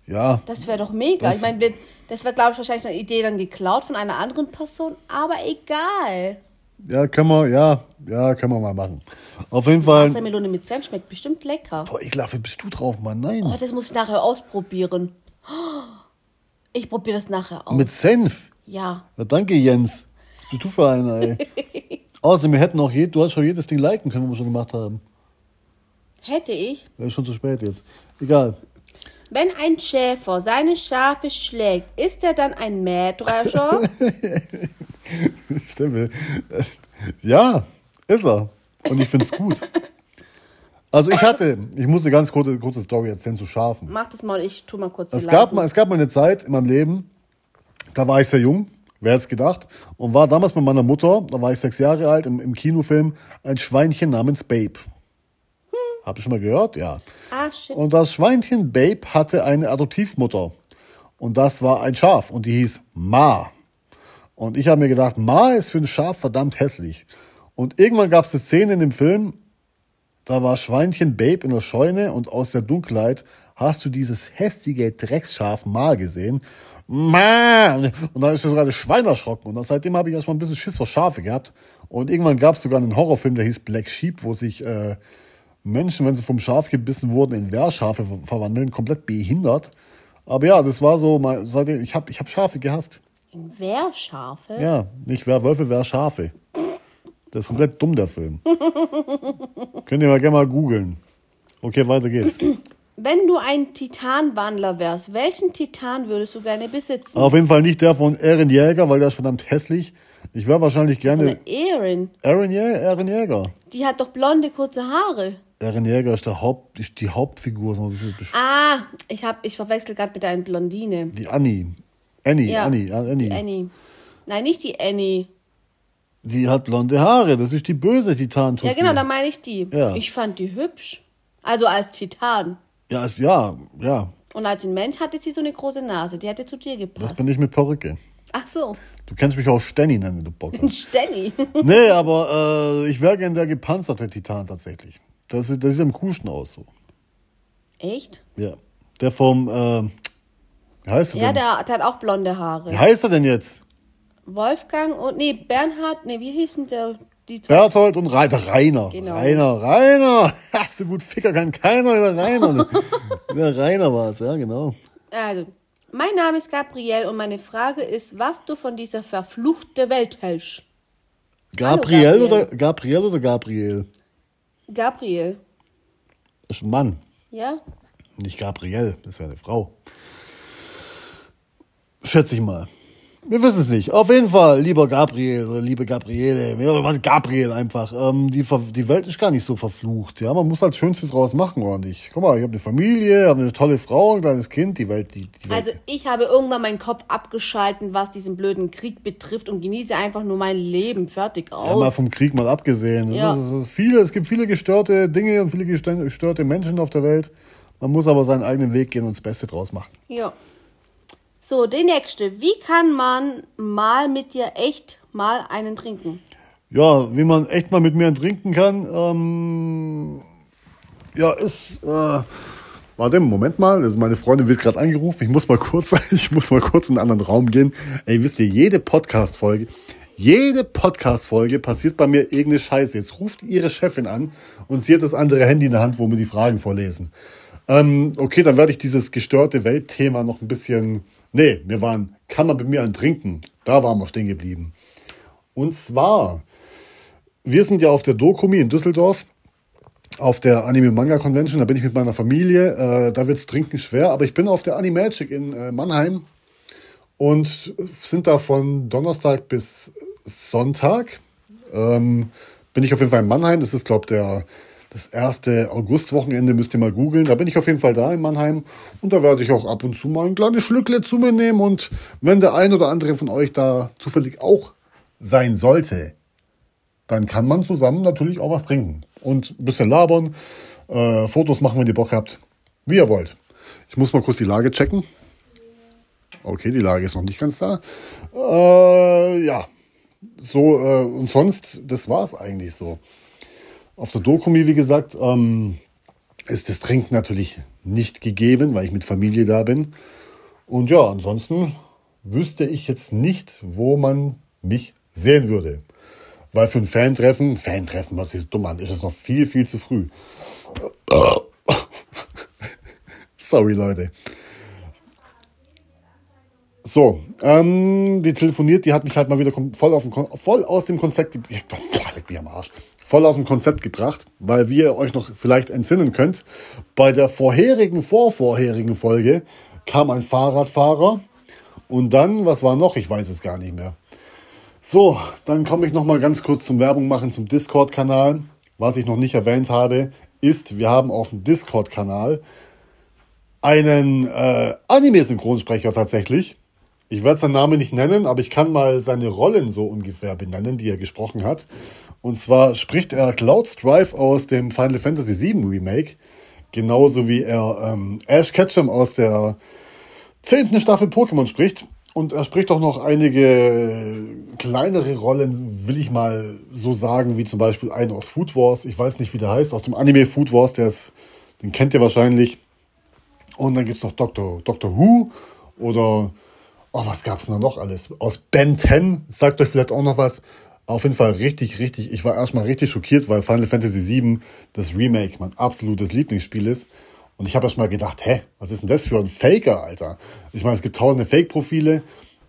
Ja, Das wäre doch mega. Ich meine, das wäre, glaube ich, wahrscheinlich eine Idee dann geklaut von einer anderen Person, aber egal. Ja, können wir, ja, ja, können wir mal machen. Auf jeden Fall. Wassermelone mit Senf schmeckt bestimmt lecker. Boah, ekelhaft, wie bist du drauf, Mann? Oh, Nein. das muss ich nachher ausprobieren. Ich probiere das nachher aus. Mit Senf. Ja. Ja, danke, Jens. Was bist du für einer, ey? Außerdem, wir hätten auch je, du hast schon jedes Ding liken können, was wir schon gemacht haben. Hätte ich. Das ist schon zu spät jetzt. Egal. Wenn ein Schäfer seine Schafe schlägt, ist er dann ein Mähdrescher? Stimmt. Ja, ist er. Und ich finde es gut. Also ich hatte, ich muss eine ganz kurze, kurze Story erzählen zu Schafen. Mach das mal, ich tu mal kurz Es gab, mal, es gab mal eine Zeit in meinem Leben, da war ich sehr jung, wer hätte es gedacht, und war damals mit meiner Mutter, da war ich sechs Jahre alt, im, im Kinofilm ein Schweinchen namens Babe. Habt ihr schon mal gehört? Ja. Ah, shit. Und das Schweinchen Babe hatte eine Adoptivmutter. Und das war ein Schaf und die hieß Ma. Und ich habe mir gedacht, Ma ist für ein Schaf verdammt hässlich. Und irgendwann gab es eine Szene in dem Film, da war Schweinchen Babe in der Scheune und aus der Dunkelheit hast du dieses hässliche Drecksschaf Ma gesehen. Ma! Und dann ist sogar das Schwein erschrocken. Und seitdem habe ich erstmal ein bisschen Schiss vor Schafe gehabt. Und irgendwann gab es sogar einen Horrorfilm, der hieß Black Sheep, wo sich äh, Menschen, wenn sie vom Schaf gebissen wurden, in Wehrschafe ver- verwandeln, komplett behindert. Aber ja, das war so, mein, seitdem, ich habe ich hab Schafe gehasst. In Wehrschafe? Ja, nicht Werwölfe, Wehrschafe. Das ist komplett dumm, der Film. Könnt ihr mal gerne mal googeln. Okay, weiter geht's. Wenn du ein Titanwandler wärst, welchen Titan würdest du gerne besitzen? Auf jeden Fall nicht der von Aaron Jäger, weil der ist verdammt hässlich. Ich wäre wahrscheinlich gerne. Aaron Jäger. Aaron Jäger. Die hat doch blonde, kurze Haare. Aaron Jäger ist, der Haupt, ist die Hauptfigur. so Ah, ich, hab, ich verwechsel gerade mit einer Blondine. Die Annie. Annie, Ja, Annie, Annie. Die Annie. Nein, nicht die Annie. Die hat blonde Haare. Das ist die böse titan Ja, genau, dann meine ich die. Ja. Ich fand die hübsch. Also als Titan. Ja, ist, ja, ja. Und als ein Mensch hatte sie so eine große Nase. Die hätte zu dir gepasst. Das bin ich mit Perücke. Ach so, Du kannst mich auch Stenny nennen, du Bock hast. Stenny. nee, aber äh, ich wäre gern der gepanzerte Titan tatsächlich. Das, sieht- das sieht am coolsten aus so. Echt? Ja. Der vom, äh, wie heißt er Ja, denn? der, der hat auch blonde Haare. Wie heißt er denn jetzt? Wolfgang und, nee, Bernhard, nee, wie hießen der? Die zwei? Berthold und Re der Rainer. Genau. Rainer, Rainer. Hast du gut Ficker, kann keiner der Rainer. der Rainer war es, ja, genau. Also, mein Name ist Gabriel und meine Frage ist, was du von dieser verfluchten Welt hältst. Gabriel, Gabriel. oder Gabriel oder Gabriel? Gabriel, Das ist ein Mann, ja? nicht Gabriel, das wäre eine Frau. Schätze ich mal. Wir wissen es nicht. Auf jeden Fall, lieber Gabriel oder liebe Gabriele, Gabriel einfach. Ähm, die, die Welt ist gar nicht so verflucht. Ja, man muss halt das Schönste draus machen, oder nicht? Guck mal, ich habe eine Familie, habe eine tolle Frau, ein kleines Kind. Die Welt, die, die Welt. Also, ich habe irgendwann meinen Kopf abgeschalten, was diesen blöden Krieg betrifft und genieße einfach nur mein Leben fertig Ja, mal aus. vom Krieg mal abgesehen. Es, Ja. viele, es gibt viele gestörte Dinge und viele gestö- gestörte Menschen auf der Welt. Man muss aber seinen eigenen Weg gehen und das Beste draus machen. Ja. So, die nächste. Wie kann man mal mit dir echt mal einen trinken? Ja, wie man echt mal mit mir trinken kann, ähm, ja, ist, äh, warte, Moment mal, also meine Freundin wird gerade angerufen, ich muss mal kurz, ich muss mal kurz in einen anderen Raum gehen. Ey, wisst ihr, jede Podcast-Folge, jede Podcast-Folge passiert bei mir irgendeine Scheiße. Jetzt ruft ihre Chefin an und sie hat das andere Handy in der Hand, wo wir die Fragen vorlesen. Ähm, okay, dann werde ich dieses gestörte Weltthema noch ein bisschen. Nee, wir waren, kann man bei mir an Trinken. Da waren wir stehen geblieben. Und zwar, wir sind ja auf der Dokumi in Düsseldorf, auf der Anime Manga Convention. Da bin ich mit meiner Familie. Äh, da wird's Trinken schwer. Aber ich bin auf der Animagic in äh, Mannheim und sind da von Donnerstag bis Sonntag. Ähm, bin ich auf jeden Fall in Mannheim. Das ist, glaube ich, der das erste Augustwochenende müsst ihr mal googeln. Da bin ich auf jeden Fall da in Mannheim und da werde ich auch ab und zu mal ein kleines Schlückle zu mir nehmen. Und wenn der ein oder andere von euch da zufällig auch sein sollte, dann kann man zusammen natürlich auch was trinken und ein bisschen labern, äh, Fotos machen, wenn ihr Bock habt, wie ihr wollt. Ich muss mal kurz die Lage checken. Okay, die Lage ist noch nicht ganz da. Äh, ja, so äh, und sonst, das war es eigentlich so. Auf der Dokumi, wie gesagt, ähm, ist das Trinken natürlich nicht gegeben, weil ich mit Familie da bin. Und ja, ansonsten wüsste ich jetzt nicht, wo man mich sehen würde. Weil für ein Fantreffen, Fantreffen hört sich so dumm an, ist es noch viel, viel zu früh. Sorry, Leute. So, ähm, die telefoniert, die hat mich halt mal wieder voll, auf dem, voll aus dem Konzept, ich, boah, leck mich am Arsch, voll aus dem Konzept gebracht, weil wir euch noch vielleicht entsinnen könnt. Bei der vorherigen, vorvorherigen Folge kam ein Fahrradfahrer und dann, was war noch? Ich weiß es gar nicht mehr. So, dann komme ich noch mal ganz kurz zum Werbung machen zum Discord-Kanal. Was ich noch nicht erwähnt habe, ist, wir haben auf dem Discord-Kanal einen äh, Anime-Synchronsprecher tatsächlich. Ich werde seinen Namen nicht nennen, aber ich kann mal seine Rollen so ungefähr benennen, die er gesprochen hat. Und zwar spricht er Cloud Strife aus dem Final Fantasy VII Remake, genauso wie er ähm, Ash Ketchum aus der zehnten Staffel Pokémon spricht. Und er spricht auch noch einige kleinere Rollen, will ich mal so sagen, wie zum Beispiel einen aus Food Wars. Ich weiß nicht, wie der heißt, aus dem Anime Food Wars, der ist, den kennt ihr wahrscheinlich. Und dann gibt es noch Dr. Doctor Who oder Oh, was gab's denn da noch alles? Aus Ben 10, sagt euch vielleicht auch noch was. Auf jeden Fall richtig, richtig, ich war erstmal richtig schockiert, weil Final Fantasy VII, das Remake, mein absolutes Lieblingsspiel ist. Und ich habe erstmal gedacht, hä, was ist denn das für ein Faker, Alter? Ich meine, es gibt tausende Fake-Profile.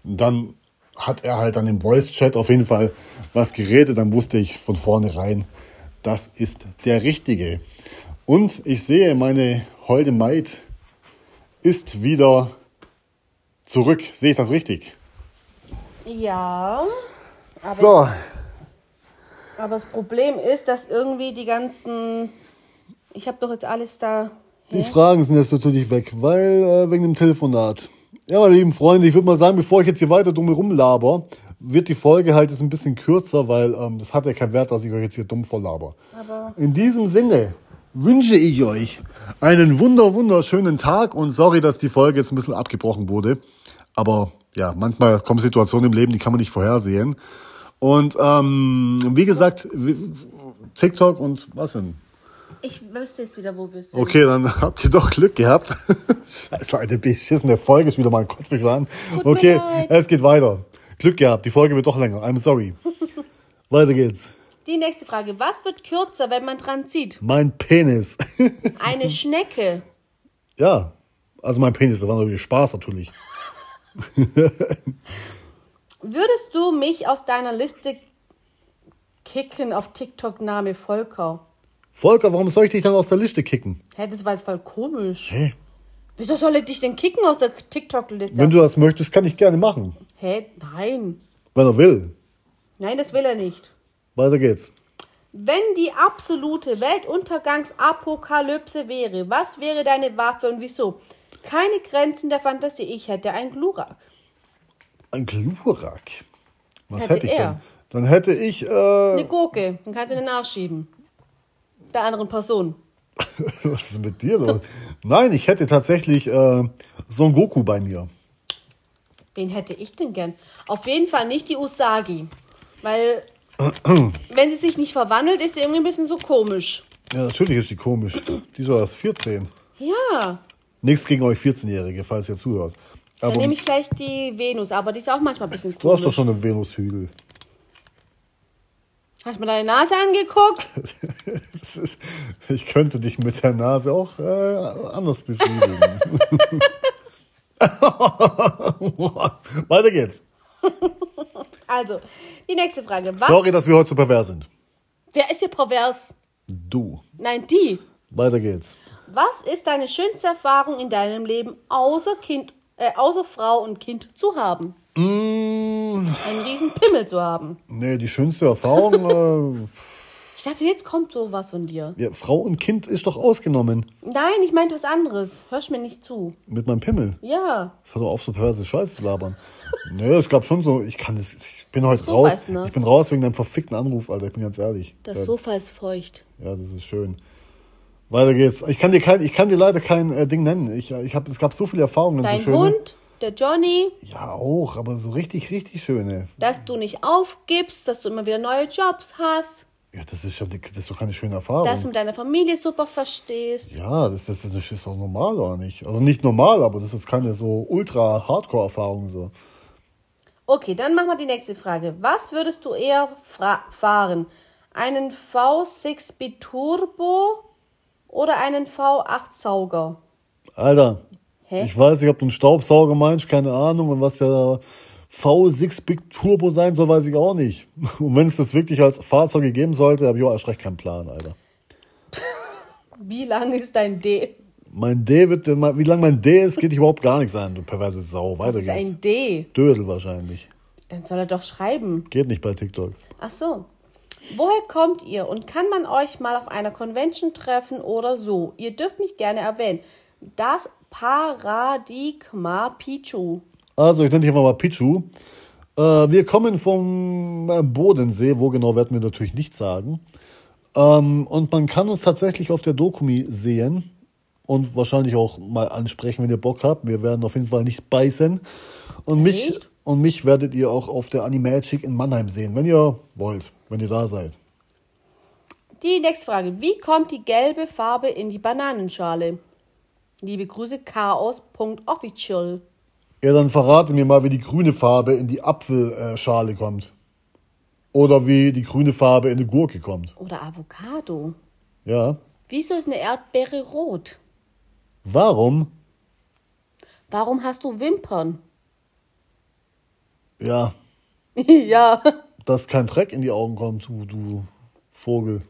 Dann hat er halt dann im Voice-Chat auf jeden Fall was geredet. Dann wusste ich von vornherein, das ist der Richtige. Und ich sehe, meine holde Maid ist wieder zurück. Sehe ich das richtig? Ja. Aber so. Aber das Problem ist, dass irgendwie die ganzen. Ich habe doch jetzt alles da. Hä? Die Fragen sind jetzt natürlich weg, weil äh, wegen dem Telefonat. Ja, meine lieben Freunde, ich würde mal sagen, bevor ich jetzt hier weiter dumm laber, wird die Folge halt jetzt ein bisschen kürzer, weil ähm, das hat ja keinen Wert, dass ich euch jetzt hier dumm volllaber. Aber In diesem Sinne wünsche ich euch einen wunder wunderschönen Tag und sorry, dass die Folge jetzt ein bisschen abgebrochen wurde. Aber ja, manchmal kommen Situationen im Leben, die kann man nicht vorhersehen. Und ähm, wie gesagt, TikTok und was denn? Ich wüsste jetzt wieder, wo wir sind. Okay, dann habt ihr doch Glück gehabt. Scheiße, eine beschissene Folge ist wieder mal kurz beschlagen. Okay, es geht weiter. Glück gehabt, die Folge wird doch länger. I'm sorry. weiter geht's. Die nächste Frage. Was wird kürzer, wenn man dran zieht? Mein Penis. Eine Schnecke. Ja, also mein Penis, das war natürlich Spaß natürlich. Würdest du mich aus deiner Liste kicken auf TikTok-Name Volker? Volker, warum soll ich dich dann aus der Liste kicken? Hä, das war jetzt voll komisch. Hä? Wieso soll ich dich denn kicken aus der TikTok-Liste? Wenn du das möchtest, kann ich gerne machen. Hä? Nein. Wenn er will. Nein, das will er nicht. Weiter geht's. Wenn die absolute Weltuntergangsapokalypse wäre, was wäre deine Waffe und wieso? Keine Grenzen der Fantasie. Ich hätte ein Glurak. Ein Glurak? Was hätte, hätte ich er. denn? Dann hätte ich. Äh... Eine Gurke. Dann kannst du den nachschieben. Der anderen Person. Was ist mit dir los? Nein, ich hätte tatsächlich äh, Son Goku bei mir. Wen hätte ich denn gern? Auf jeden Fall nicht die Usagi. Weil, wenn sie sich nicht verwandelt, ist sie irgendwie ein bisschen so komisch. Ja, natürlich ist sie komisch. Die ist erst 14. Ja. Nichts gegen euch 14-Jährige, falls ihr zuhört. Aber Dann nehme ich vielleicht die Venus, aber die ist auch manchmal ein bisschen komisch. Du hast doch schon einen Venushügel. Hast du mir deine Nase angeguckt? Ist, ich könnte dich mit der Nase auch äh, anders befriedigen. Weiter geht's. Also, die nächste Frage. Was, Sorry, dass wir heute so pervers sind. Wer ist hier pervers? Du. Nein, die. Weiter geht's. Was ist deine schönste Erfahrung in deinem Leben, außer Kind, äh, außer Frau und Kind zu haben? Mm, Einen riesen Pimmel zu haben. nee, die schönste Erfahrung. Ich dachte, jetzt kommt sowas von dir. Äh, ja, Frau und Kind ist doch ausgenommen. Nein, ich meinte was anderes. Hörst mir nicht zu. Mit meinem Pimmel. Ja. Das hat doch auf so perverse Scheiße zu labern. nee, es gab schon so, ich kann das, ich bin heute raus. Ich bin raus wegen deinem verfickten Anruf, Alter, ich bin ganz ehrlich. Das ja, Sofa ist feucht. ja, das ist schön. Weiter geht's. Ich kann dir kein, ich kann dir leider kein äh, Ding nennen. Ich, ich hab, es gab so viele Erfahrungen, Dein so schöne. Hund, der Johnny, Ja, auch, aber so richtig, richtig schöne. dass du nicht aufgibst, dass du immer wieder neue Jobs hast, Ja, das ist schon, das ist doch keine schöne Erfahrung. dass du mit deiner Familie super verstehst. ja, das, das, das ist doch normal, oder nicht? Also nicht normal, aber das ist keine so ultra Hardcore-Erfahrung so. Okay, dann machen wir die nächste Frage. Was würdest du eher fahren? Einen V6 Biturbo oder einen V8 Sauger? Alter, Hä? ich weiß nicht, ob du einen Staubsauger meinst, keine Ahnung. Und was der V6 Big Turbo sein soll, weiß ich auch nicht. Und wenn es das wirklich als Fahrzeug gegeben sollte, habe ich auch erst recht keinen Plan, Alter. Wie lang ist dein D? Mein D wird, wie lang mein D ist, geht dich überhaupt gar nichts an, du perverse Sau. Weiter Das ist geht's. ein D. Dödel wahrscheinlich. Dann soll er doch schreiben. Geht nicht bei TikTok. Ach so. Woher kommt ihr und kann man euch mal auf einer Convention treffen oder so? Ihr dürft mich gerne erwähnen. Das Paradigma Pichu. Also, ich nenne dich einfach mal Pichu. Äh, wir kommen vom äh, Bodensee, wo genau werden wir natürlich nicht sagen. Ähm, und man kann uns tatsächlich auf der Dokumi sehen und wahrscheinlich auch mal ansprechen, wenn ihr Bock habt. Wir werden auf jeden Fall nicht beißen. Und mich, Echt? und mich werdet ihr auch auf der Animagic in Mannheim sehen, wenn ihr wollt, wenn ihr da seid. Die nächste Frage. Wie kommt die gelbe Farbe in die Bananenschale? Liebe Grüße, chaos.official. Ja, dann verrate mir mal, wie die grüne Farbe in die Apfelschale kommt. Oder wie die grüne Farbe in die Gurke kommt. Oder Avocado. Ja. Wieso ist eine Erdbeere rot? Warum? Warum hast du Wimpern? Ja, ja. Dass kein Dreck in die Augen kommt, du, du Vogel.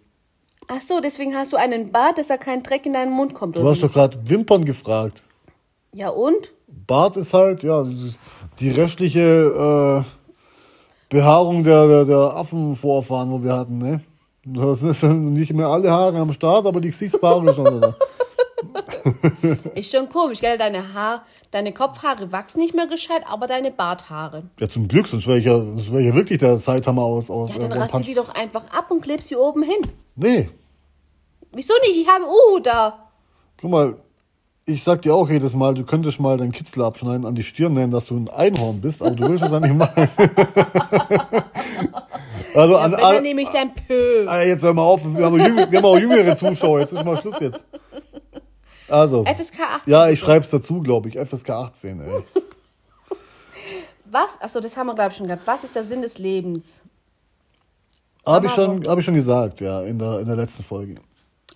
Ach so, deswegen hast du einen Bart, dass da kein Dreck in deinen Mund kommt. Du hast doch gerade Wimpern gefragt. Ja und? Bart ist halt, ja, die restliche äh, Behaarung der, der, der Affenvorfahren, wo wir hatten, ne? Das ist nicht mehr alle Haare am Start, aber die Gesichtsbehaarung ist schon da. Ist schon komisch, gell? Deine Haar, deine Kopfhaare wachsen nicht mehr gescheit, aber deine Barthaare. Ja, zum Glück, sonst wäre ich ja, sonst wär ich ja wirklich der Saitama aus, aus Ja, dann One raste Punch. die doch einfach ab und klebst sie oben hin. Nee, Wieso nicht? Ich habe Uhu da. guck mal, ich sag dir auch jedes Mal, du könntest mal deinen Kitzel abschneiden, an die Stirn nennen, dass du ein Einhorn bist, aber du willst es ja nicht machen. also an Wenn, all, dann nehme ich dein Pö. Ah, jetzt hör mal auf, wir haben, auch jüng, wir haben auch jüngere Zuschauer, jetzt ist mal Schluss jetzt. Also, FSK 18. ja, ich schreib's dazu, glaube ich, FSK 18, ey. Was? Achso, das haben wir, glaube ich, schon gehabt. Was ist der Sinn des Lebens? Habe ich, schon, hab ich schon gesagt, ja, in der, in der letzten Folge.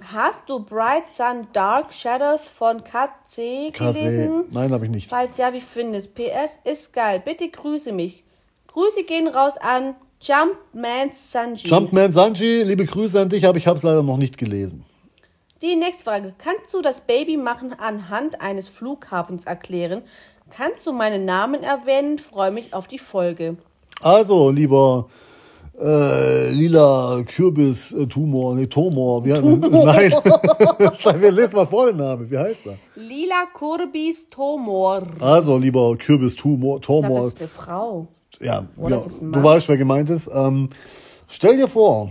Hast du Bright Sun Dark Shadows von KC KC, gelesen? nein, habe ich nicht. Falls ja, wie findest? PS ist geil. Bitte grüße mich. Grüße gehen raus an Jumpman Sanji. Jumpman Sanji, liebe Grüße an dich, aber ich habe es leider noch nicht gelesen. Die nächste Frage. Kannst du das Babymachen anhand eines Flughafens erklären? Kannst du meinen Namen erwähnen? Freue mich auf die Folge. Also, lieber äh, lila Kürbis äh, Tumor, nee, Tumor, wie Nein, wir lesen mal vor den Namen, wie heißt er? Lila Kurbis Tomor. Also, lieber Kürbis Tumor, Tumor, das ist eine Frau. ja, ja du weißt, wer gemeint ist. Ähm, stell dir vor,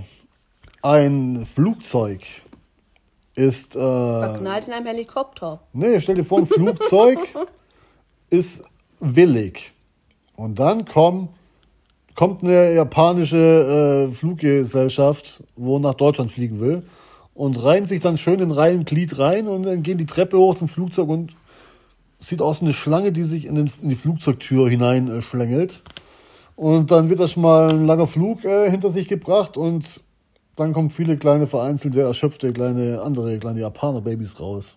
ein Flugzeug ist, äh, Verknallt in einem Helikopter. nee, stell dir vor, ein Flugzeug ist willig. Und dann komm, kommt eine japanische äh, Fluggesellschaft, wo nach Deutschland fliegen will, und reihen sich dann schön in Reihenglied rein und dann gehen die Treppe hoch zum Flugzeug und sieht aus wie eine Schlange, die sich in, den, in die Flugzeugtür hinein äh. Und dann wird schon mal ein langer Flug äh, hinter sich gebracht und dann kommen viele kleine vereinzelte, erschöpfte kleine andere kleine Japaner-Babys raus.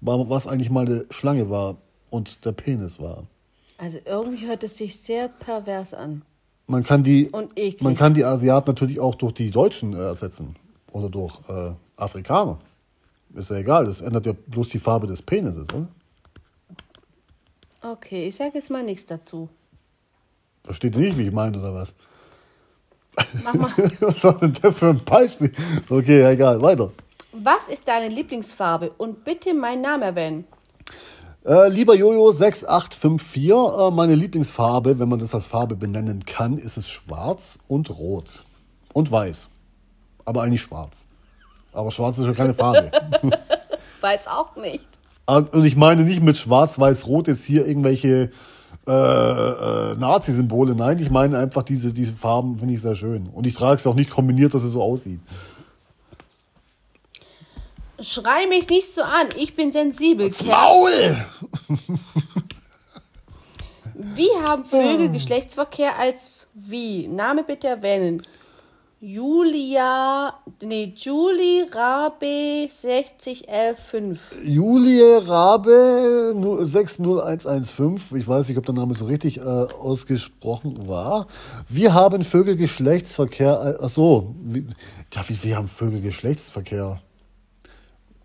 Was eigentlich mal eine Schlange war und der Penis war. Also irgendwie hört es sich sehr pervers an. Man kann die, Und eklig. man kann die Asiaten natürlich auch durch die Deutschen äh, ersetzen oder durch äh, Afrikaner. Ist ja egal, das ändert ja bloß die Farbe des Penises, oder? Okay, ich sage jetzt mal nichts dazu. Versteht ihr nicht, wie ich meine, oder was? Mach mal. was war denn das für ein Beispiel? Okay, ja, egal, weiter. Was ist deine Lieblingsfarbe? Und bitte meinen Namen erwähnen. Äh, lieber Jojo 6854, äh, meine Lieblingsfarbe, wenn man das als Farbe benennen kann, ist es schwarz und rot. Und weiß. Aber eigentlich schwarz. Aber schwarz ist schon keine Farbe. Weiß auch nicht. Und ich meine nicht mit schwarz, weiß, rot jetzt hier irgendwelche äh, äh, Nazi-Symbole. Nein, ich meine einfach diese, diese Farben finde ich sehr schön. Und ich trage es auch nicht kombiniert, dass es so aussieht. Schrei mich nicht so an, ich bin sensibel. Maul! Wie haben Vögel Geschlechtsverkehr als wie? Name bitte erwähnen. Julia, nee, Julie Rabe 60115. Julie Rabe 60115, ich weiß nicht, ob der Name so richtig äh, ausgesprochen war. Wir haben Vögel Geschlechtsverkehr, äh, ach so, wie, ja, wie, wir haben Vögel Geschlechtsverkehr.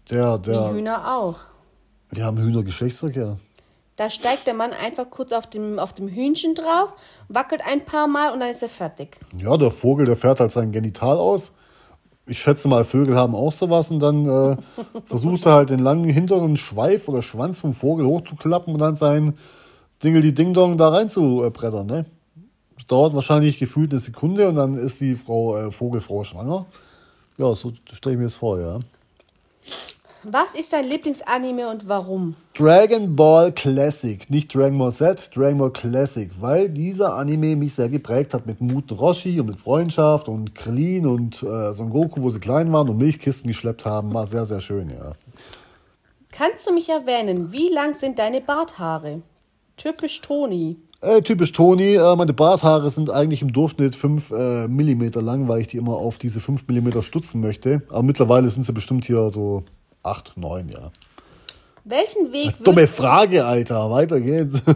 Der, Die der, Hühner auch. wir haben Hühner Geschlechtsverkehr. Da steigt der Mann einfach kurz auf dem, auf dem Hühnchen drauf, wackelt ein paar Mal und dann ist er fertig. Ja, der Vogel, der fährt halt sein Genital aus. Ich schätze mal, Vögel haben auch sowas und dann äh, versucht er halt den langen Hintern und Schweif oder Schwanz vom Vogel hochzuklappen und dann sein Dingel die Ding Dong da rein zu äh, brettern, ne? Das dauert wahrscheinlich gefühlt eine Sekunde und dann ist die Frau äh, Vogelfrau schwanger. Ja, so stelle ich mir das vor, ja. Was ist dein Lieblingsanime und warum? Dragon Ball Classic, nicht Dragon Ball Z, Dragon Ball Classic, weil dieser Anime mich sehr geprägt hat mit Muten Roshi und mit Freundschaft und Krillin und äh, Son Goku, wo sie klein waren und Milchkisten geschleppt haben, war sehr, sehr schön, ja. Kannst du mich erwähnen, wie lang sind deine Barthaare? Typisch Toni. Äh, typisch Toni, äh, meine Barthaare sind eigentlich im Durchschnitt 5 äh, mm lang, weil ich die immer auf diese 5 mm stutzen möchte. Aber mittlerweile sind sie bestimmt hier so 8, 9, ja. Welchen Weg, würd, Dumme Frage, Alter. Weiter geht's.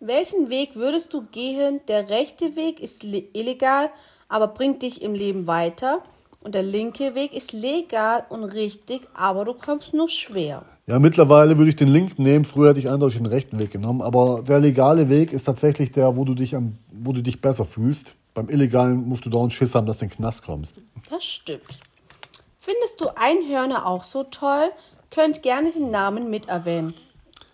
welchen Weg würdest du gehen? Der rechte Weg ist le- illegal, aber bringt dich im Leben weiter. Und der linke Weg ist legal und richtig, aber du kommst nur schwer. Ja, mittlerweile würde ich den linken nehmen. Früher hätte ich eindeutig den rechten Weg genommen. Aber der legale Weg ist tatsächlich der, wo du dich, am, wo du dich besser fühlst. Beim illegalen musst du dauernd Schiss haben, dass du in den Knast kommst. Das stimmt. Findest du Einhörner auch so toll? Könnt gerne den Namen mit erwähnen.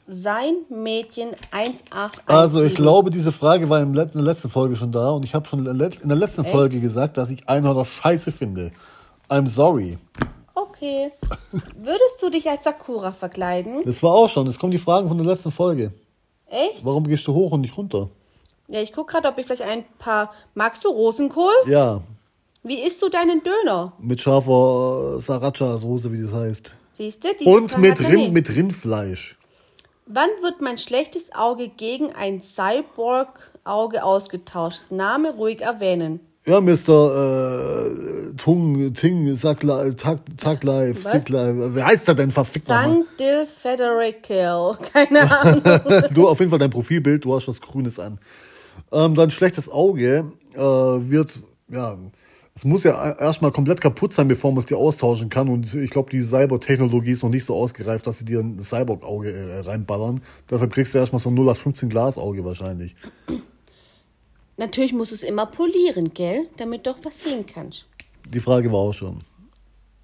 Sein Mädchen 1817. Also ich glaube, diese Frage war in der letzten Folge schon da. Und ich habe schon in der let- in der letzten Folge gesagt, dass ich Einhörner scheiße finde. I'm sorry. Okay. Würdest du dich als Sakura verkleiden? Das war auch schon. Es kommen die Fragen von der letzten Folge. Echt? Warum gehst du hoch und nicht runter? Ja, ich gucke gerade, ob ich vielleicht ein paar. Magst du Rosenkohl? Ja, Wie isst du deinen Döner? mit scharfer Sriracha-Soße, wie das heißt. Siehst du? Und mit, Rind, mit Rindfleisch. Wann wird mein schlechtes Auge gegen ein Cyborg-Auge ausgetauscht? Name ruhig erwähnen. Ja, Mr. Äh, Tung, Ting, Sackli, Tag, Taglife? Sicklife. Wie heißt der denn? Verfickt nochmal. Dil Federical. Keine Ahnung. Du, auf jeden Fall dein Profilbild, du hast was Grünes an. Ähm, dein schlechtes Auge äh, wird, ja, es muss ja erstmal komplett kaputt sein, bevor man es dir austauschen kann. Und ich glaube, die Cyber-Technologie ist noch nicht so ausgereift, dass sie dir ein Cyborg-Auge äh, reinballern. Deshalb kriegst du erstmal so ein 0815 Glasauge wahrscheinlich. Natürlich musst du es immer polieren, gell? Damit du auch was sehen kannst. Die Frage war auch schon.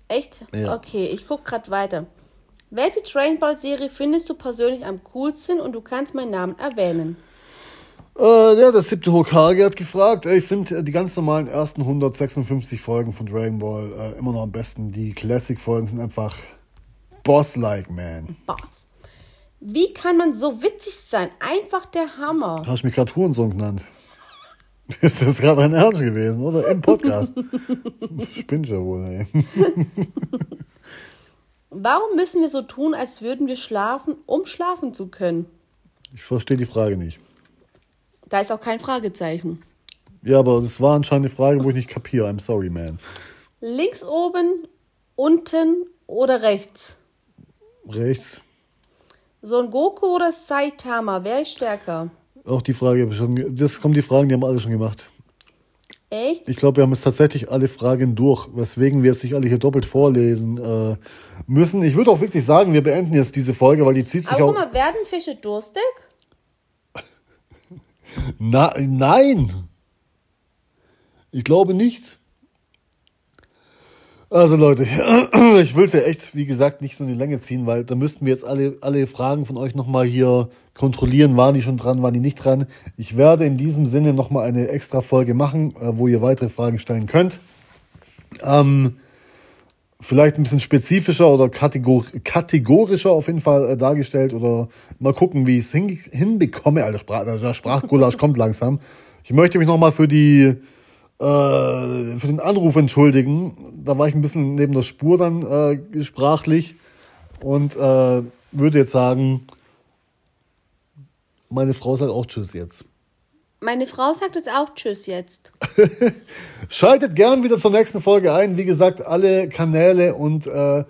Echt? Ja. Okay, ich guck grad weiter. Welche Dragon Ball Serie findest du persönlich am coolsten und du kannst meinen Namen erwähnen? Äh, ja, der siebte Hokage hat gefragt. Ich finde die ganz normalen ersten 156 Folgen von Dragon Ball äh, immer noch am besten. Die Classic-Folgen sind einfach boss-like, man. Boss. Wie kann man so witzig sein? Einfach der Hammer. Du hast mich gerade Hurensohn genannt. Ist das gerade ein Ernst gewesen, oder? Im Podcast. Spinnt ja wohl, ey. Warum müssen wir so tun, als würden wir schlafen, um schlafen zu können? Ich verstehe die Frage nicht. Da ist auch kein Fragezeichen. Ja, aber das war anscheinend eine Frage, wo ich nicht kapiere. I'm sorry, man. Links oben, unten oder rechts? Rechts. Son Goku oder Saitama? Wer ist stärker? Auch die Frage habe ich schon. Das kommen die Fragen, die haben wir alle schon gemacht. Echt? Ich glaube, wir haben jetzt tatsächlich alle Fragen durch, weswegen wir es sich alle hier doppelt vorlesen äh, müssen. Ich würde auch wirklich sagen, wir beenden jetzt diese Folge, weil die zieht sich Aber auch. guck mal, werden Fische durstig? Na, nein! Ich glaube nicht. Also Leute, ich will es ja echt, wie gesagt, nicht so in die Länge ziehen, weil da müssten wir jetzt alle, alle Fragen von euch nochmal hier kontrollieren. Waren die schon dran, waren die nicht dran? Ich werde in diesem Sinne nochmal eine extra Folge machen, äh, wo ihr weitere Fragen stellen könnt. Ähm, vielleicht ein bisschen spezifischer oder kategor kategorischer auf jeden Fall äh, dargestellt oder mal gucken, wie ich es hin hinbekomme. Alter, Sprach der Sprachgulasch kommt langsam. Ich möchte mich nochmal für die äh, für den Anruf entschuldigen. Da war ich ein bisschen neben der Spur dann äh, sprachlich und äh, würde jetzt sagen, meine Frau sagt auch Tschüss jetzt. Meine Frau sagt jetzt auch Tschüss jetzt. Schaltet gern wieder zur nächsten Folge ein. Wie gesagt, alle Kanäle und äh,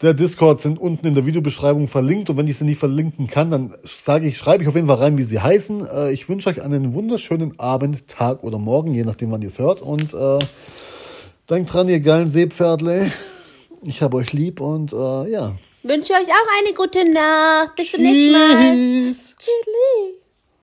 der Discord sind unten in der Videobeschreibung verlinkt. Und wenn ich sie nicht verlinken kann, dann sage ich, schreibe ich auf jeden Fall rein, wie sie heißen. Äh, ich wünsche euch einen wunderschönen Abend, Tag oder Morgen, je nachdem, wann ihr es hört. Und äh, denkt dran, ihr geilen Seepferdle. Ich habe euch lieb und äh, ja. Wünsche euch auch eine gute Nacht. Bis zum nächsten Mal. Tschüss. Tschüss.